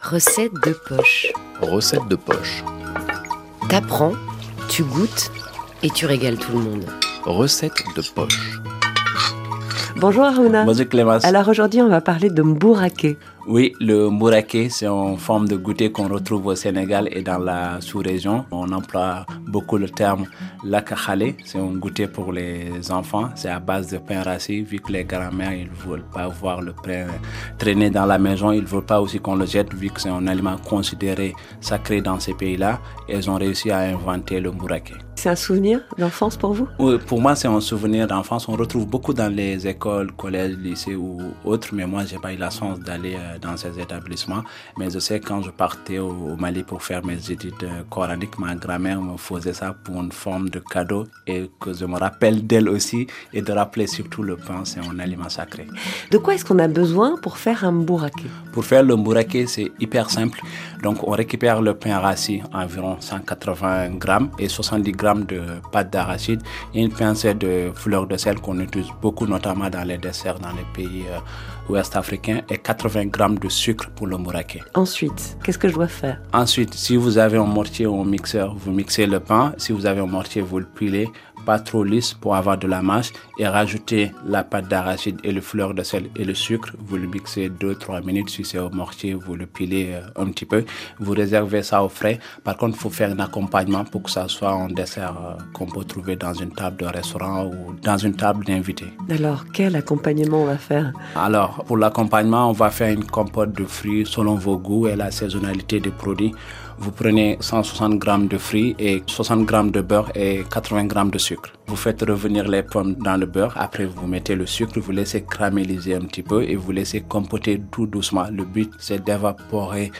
Recette de poche. Recette de poche. T'apprends, tu goûtes et tu régales tout le monde. Recette de poche. Bonjour Aruna. Bonjour Clémence. Alors aujourd'hui, on va parler de mbouraké. Oui, le mouraké, c'est une forme de goûter qu'on retrouve au Sénégal et dans la sous-région. On emploie beaucoup le terme lakakhalé. C'est un goûter pour les enfants. C'est à base de pain rassis. Vu que les grands-mères, ils ne veulent pas voir le pain traîner dans la maison, ils ne veulent pas aussi qu'on le jette, vu que c'est un aliment considéré sacré dans ces pays-là. Ils ont réussi à inventer le mouraké. C'est un souvenir d'enfance pour vous? Pour moi, c'est un souvenir d'enfance. On retrouve beaucoup dans les écoles, collèges, lycées ou autres, mais moi, j'ai pas eu la chance d'aller euh, dans ces établissements. Mais je sais quand je partais au, Mali pour faire mes études euh, coraniques, ma grand-mère me faisait ça pour une forme de cadeau et que je me rappelle d'elle aussi et de rappeler surtout le pain, c'est un aliment sacré. De quoi est-ce qu'on a besoin pour faire un bourraqué Pour faire le bourraqué, c'est hyper simple. Donc on récupère le pain rassis, environ 180 grammes et 70 grammes de pâte d'arachide et une pincée de fleurs de sel qu'on utilise beaucoup notamment dans les desserts dans les pays euh, ouest africains et 80 grammes de sucre pour le mouraké. Ensuite, qu'est-ce que je dois faire? Ensuite, si vous avez un mortier ou un mixeur, vous mixez le pain. Si vous avez un mortier, vous le pilez pas trop lisse pour avoir de la mâche et rajoutez la pâte d'arachide et le fleur de sel et le sucre. Vous le mixez 2-3 minutes. Si c'est au mortier, vous le pilez euh, un petit peu. Vous réservez ça au frais. Par contre, il faut faire un accompagnement pour que ça soit un dessert euh, qu'on peut trouver dans une table de restaurant ou dans une table d'invités. Alors, quel accompagnement on va faire? Alors, pour l'accompagnement, on va faire une compote de fruits selon vos goûts et la saisonnalité des produits. Vous prenez 160 g de fruits et 60 g de beurre et 80 g de sucre. Vous faites revenir les pommes dans le beurre. Après, vous mettez le sucre, vous laissez caraméliser un petit peu et vous laissez compoter tout doucement. Le but, c'est d'évaporer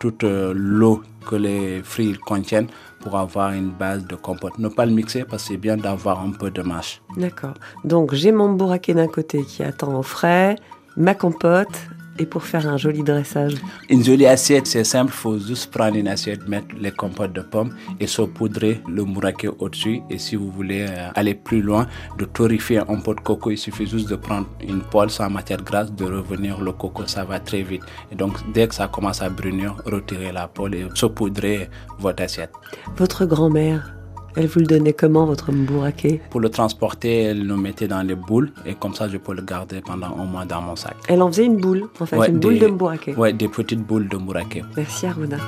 toute euh, l'eau que les fruits contiennent pour avoir une base de compote. Ne pas le mixer parce que c'est bien d'avoir un peu de mâche. D'accord. Donc j'ai mon bourraquet d'un côté qui attend au frais, ma compote et pour faire un joli dressage Une jolie assiette, c'est simple. Il faut juste prendre une assiette, mettre les compotes de pommes et saupoudrer le mouraké au-dessus. Et si vous voulez euh, aller plus loin, de torréfier un pot de coco, il suffit juste de prendre une poêle sans matière grasse, de revenir le coco, ça va très vite. Et donc, dès que ça commence à brunir, retirez la poêle et saupoudrez votre assiette. Votre grand-mère elle vous le donnait comment, votre mbouraké Pour le transporter, elle le mettait dans les boules et comme ça, je peux le garder pendant un mois dans mon sac. Elle en faisait une boule, en fait, une boule de mbouraké Oui, des petites boules de mbouraké. Merci Aruna.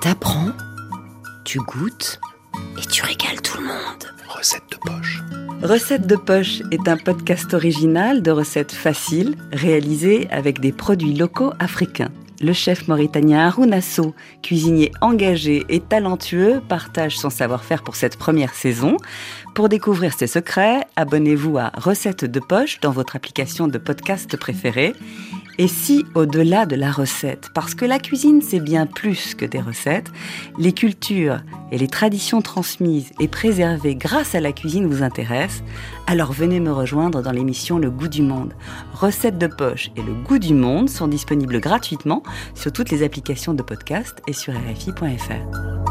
T'apprends, tu goûtes et tu régales tout le monde. Recette de poche. Recette de poche est un podcast original de recettes faciles réalisé avec des produits locaux africains. Le chef mauritanien Haroun cuisinier engagé et talentueux, partage son savoir-faire pour cette première saison. Pour découvrir ses secrets, abonnez-vous à Recettes de poche dans votre application de podcast préférée. Et si, au-delà de la recette, parce que la cuisine c'est bien plus que des recettes, les cultures et les traditions transmises et préservées grâce à la cuisine vous intéressent, alors venez me rejoindre dans l'émission Le Goût du Monde. Recettes de poche et Le Goût du Monde sont disponibles gratuitement sur toutes les applications de podcast et sur RFI.fr.